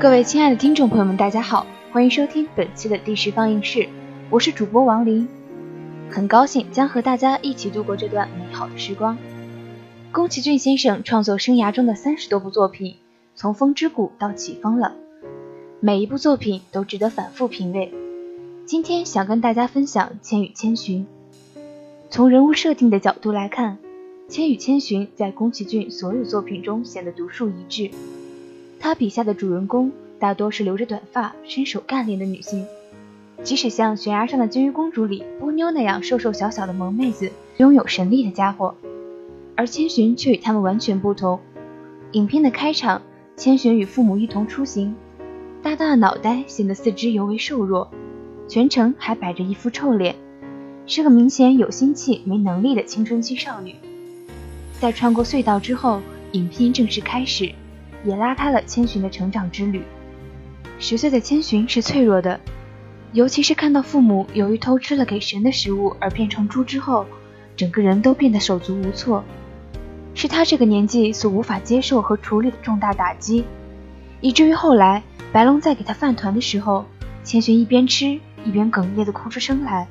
各位亲爱的听众朋友们，大家好，欢迎收听本期的第十放映室，我是主播王林，很高兴将和大家一起度过这段美好的时光。宫崎骏先生创作生涯中的三十多部作品，从《风之谷》到《起风了》，每一部作品都值得反复品味。今天想跟大家分享《千与千寻》。从人物设定的角度来看，《千与千寻》在宫崎骏所有作品中显得独树一帜。他笔下的主人公大多是留着短发、身手干练的女性，即使像悬崖上的金鱼公主里波妞那样瘦瘦小小的萌妹子，拥有神力的家伙，而千寻却与他们完全不同。影片的开场，千寻与父母一同出行，大大的脑袋显得四肢尤为瘦弱，全程还摆着一副臭脸，是个明显有心气没能力的青春期少女。在穿过隧道之后，影片正式开始。也拉开了千寻的成长之旅。十岁的千寻是脆弱的，尤其是看到父母由于偷吃了给神的食物而变成猪之后，整个人都变得手足无措，是他这个年纪所无法接受和处理的重大打击，以至于后来白龙在给他饭团的时候，千寻一边吃一边哽咽的哭出声来，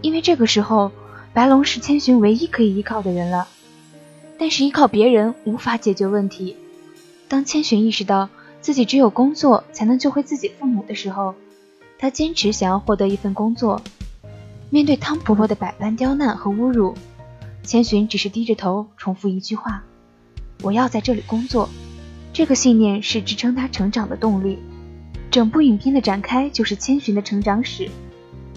因为这个时候白龙是千寻唯一可以依靠的人了，但是依靠别人无法解决问题。当千寻意识到自己只有工作才能救回自己父母的时候，他坚持想要获得一份工作。面对汤婆婆的百般刁难和侮辱，千寻只是低着头重复一句话：“我要在这里工作。”这个信念是支撑他成长的动力。整部影片的展开就是千寻的成长史。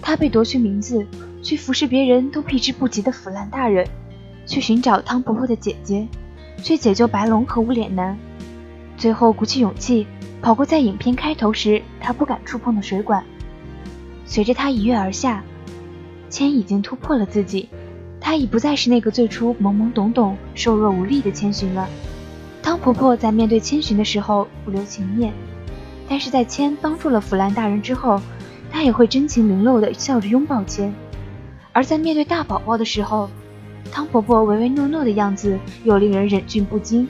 他被夺去名字，去服侍别人都避之不及的腐烂大人，去寻找汤婆婆的姐姐，去解救白龙和无脸男。最后鼓起勇气跑过在影片开头时他不敢触碰的水管，随着他一跃而下，千已经突破了自己，他已不再是那个最初懵懵懂懂、瘦弱无力的千寻了。汤婆婆在面对千寻的时候不留情面，但是在千帮助了腐烂大人之后，她也会真情流露的笑着拥抱千。而在面对大宝宝的时候，汤婆婆唯唯诺诺的样子又令人忍俊不禁。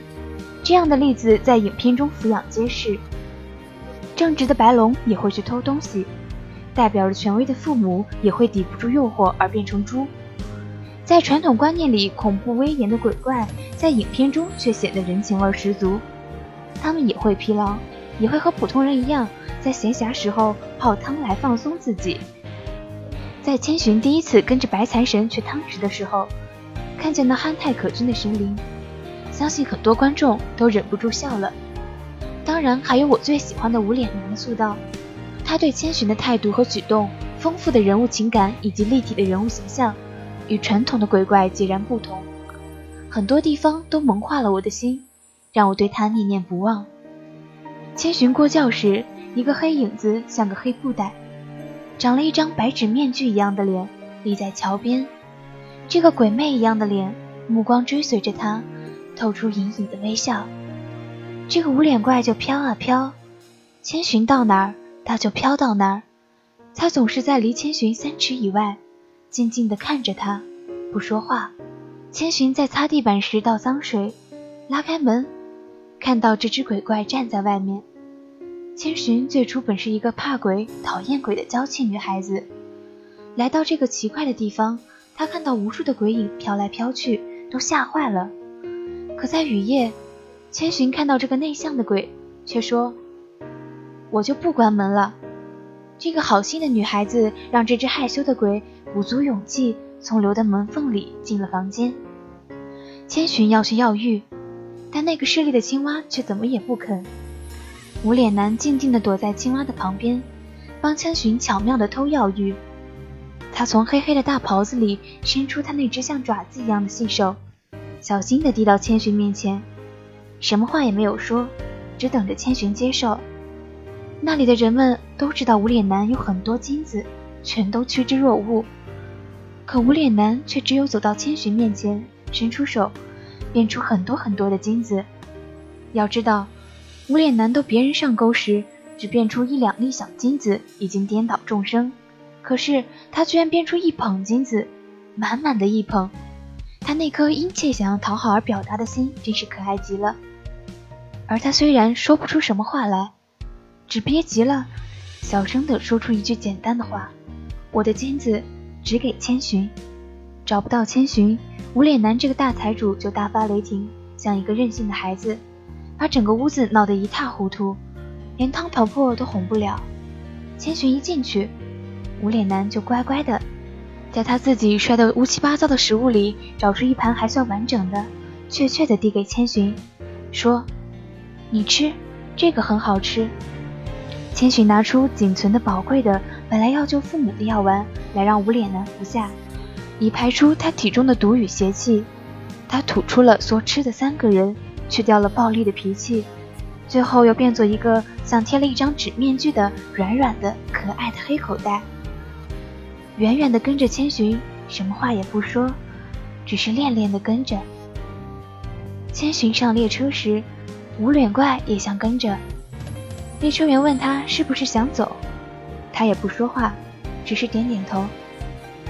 这样的例子在影片中俯仰皆是。正直的白龙也会去偷东西，代表着权威的父母也会抵不住诱惑而变成猪。在传统观念里，恐怖威严的鬼怪在影片中却显得人情味十足。他们也会疲劳，也会和普通人一样，在闲暇时候泡汤来放松自己。在千寻第一次跟着白财神去汤池的时候，看见那憨态可掬的神灵。相信很多观众都忍不住笑了，当然还有我最喜欢的无脸男的塑造，他对千寻的态度和举动，丰富的人物情感以及立体的人物形象，与传统的鬼怪截然不同，很多地方都萌化了我的心，让我对他念念不忘。千寻过教时，一个黑影子像个黑布袋，长了一张白纸面具一样的脸，立在桥边，这个鬼魅一样的脸，目光追随着他。透出隐隐的微笑，这个无脸怪就飘啊飘，千寻到哪儿，他就飘到哪儿。他总是在离千寻三尺以外，静静地看着他，不说话。千寻在擦地板时倒脏水，拉开门，看到这只鬼怪站在外面。千寻最初本是一个怕鬼、讨厌鬼的娇气女孩子，来到这个奇怪的地方，她看到无数的鬼影飘来飘去，都吓坏了。可在雨夜，千寻看到这个内向的鬼，却说：“我就不关门了。”这个好心的女孩子让这只害羞的鬼鼓足勇气，从留的门缝里进了房间。千寻要去要玉，但那个势利的青蛙却怎么也不肯。无脸男静静地躲在青蛙的旁边，帮千寻巧妙地偷药浴。他从黑黑的大袍子里伸出他那只像爪子一样的细手。小心地递到千寻面前，什么话也没有说，只等着千寻接受。那里的人们都知道无脸男有很多金子，全都趋之若鹜。可无脸男却只有走到千寻面前，伸出手，变出很多很多的金子。要知道，无脸男逗别人上钩时，只变出一两粒小金子，已经颠倒众生。可是他居然变出一捧金子，满满的一捧。他那颗殷切想要讨好而表达的心真是可爱极了，而他虽然说不出什么话来，只憋急了，小声地说出一句简单的话：“我的金子只给千寻。”找不到千寻，无脸男这个大财主就大发雷霆，像一个任性的孩子，把整个屋子闹得一塌糊涂，连汤婆婆都哄不了。千寻一进去，无脸男就乖乖的，在他自己摔得乌七八糟的食物里找出一盘还算完整的，确切的递给千寻，说：“你吃，这个很好吃。”千寻拿出仅存的宝贵的，本来要救父母的药丸来让无脸男服下。以排出他体中的毒与邪气，他吐出了所吃的三个人，去掉了暴戾的脾气，最后又变作一个像贴了一张纸面具的软软的可爱的黑口袋。远远的跟着千寻，什么话也不说，只是恋恋的跟着。千寻上列车时，无脸怪也想跟着。列车员问他是不是想走，他也不说话，只是点点头，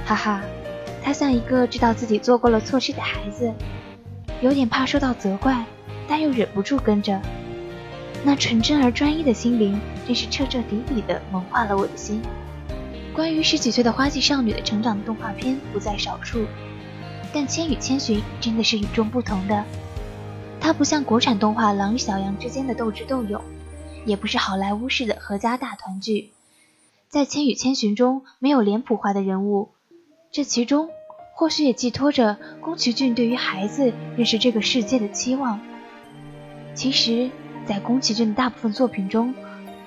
哈哈。他像一个知道自己做过了错事的孩子，有点怕受到责怪，但又忍不住跟着。那纯真而专一的心灵，真是彻彻底底的萌化了我的心。关于十几岁的花季少女的成长动画片不在少数，但《千与千寻》真的是与众不同的。它不像国产动画《狼与小羊》之间的斗智斗勇，也不是好莱坞式的合家大团聚。在《千与千寻》中，没有脸谱化的人物。这其中，或许也寄托着宫崎骏对于孩子认识这个世界的期望。其实，在宫崎骏的大部分作品中，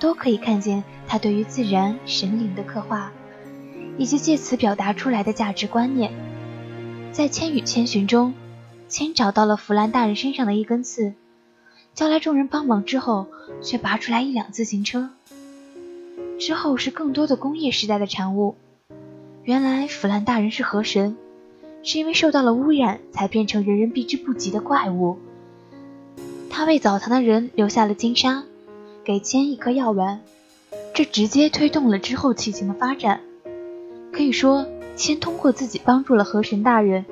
都可以看见他对于自然、神灵的刻画，以及借此表达出来的价值观念。在《千与千寻》中，千找到了弗兰大人身上的一根刺，叫来众人帮忙之后，却拔出来一辆自行车。之后是更多的工业时代的产物。原来弗兰大人是河神，是因为受到了污染才变成人人避之不及的怪物。他为澡堂的人留下了金沙，给千一颗药丸，这直接推动了之后剧情的发展。可以说，千通过自己帮助了河神大人，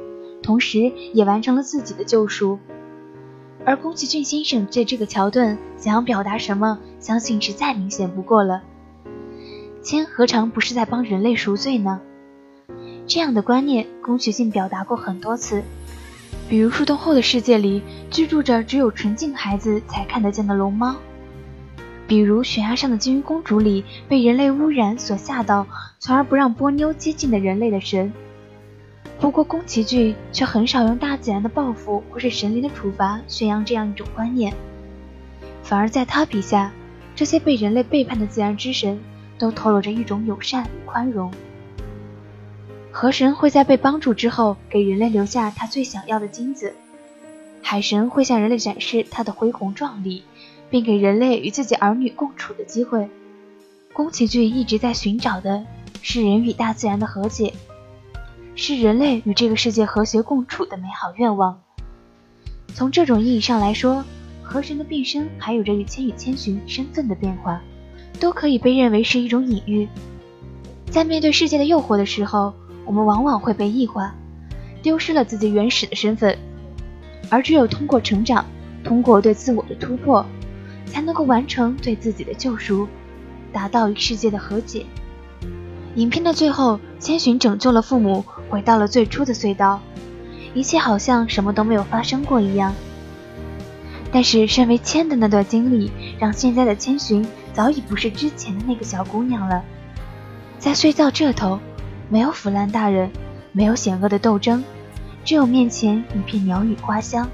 同时也完成了自己的救赎。而宫崎骏先生借这个桥段想要表达什么，相信是再明显不过了。千何尝不是在帮人类赎罪呢？这样的观念，宫崎骏表达过很多次，比如树洞后的世界里居住着只有纯净孩子才看得见的龙猫，比如悬崖上的金鱼公主里被人类污染所吓到，从而不让波妞接近的人类的神。不过宫崎骏却很少用大自然的报复或是神灵的处罚宣扬这样一种观念，反而在他笔下，这些被人类背叛的自然之神都透露着一种友善与宽容。河神会在被帮助之后给人类留下他最想要的金子，海神会向人类展示他的恢宏壮丽，并给人类与自己儿女共处的机会。宫崎骏一直在寻找的是人与大自然的和解，是人类与这个世界和谐共处的美好愿望。从这种意义上来说，河神的变身还有着与千与千寻身份的变化，都可以被认为是一种隐喻。在面对世界的诱惑的时候。我们往往会被异化，丢失了自己原始的身份，而只有通过成长，通过对自我的突破，才能够完成对自己的救赎，达到与世界的和解。影片的最后，千寻拯救了父母，回到了最初的隧道，一切好像什么都没有发生过一样。但是，身为千的那段经历，让现在的千寻早已不是之前的那个小姑娘了，在隧道这头。没有腐烂大人，没有险恶的斗争，只有面前一片鸟语花香。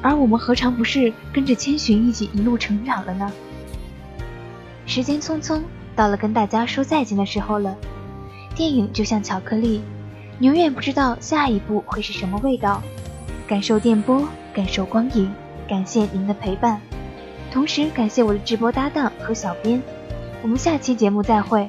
而我们何尝不是跟着千寻一起一路成长了呢？时间匆匆，到了跟大家说再见的时候了。电影就像巧克力，你永远不知道下一步会是什么味道。感受电波，感受光影，感谢您的陪伴，同时感谢我的直播搭档和小编。我们下期节目再会。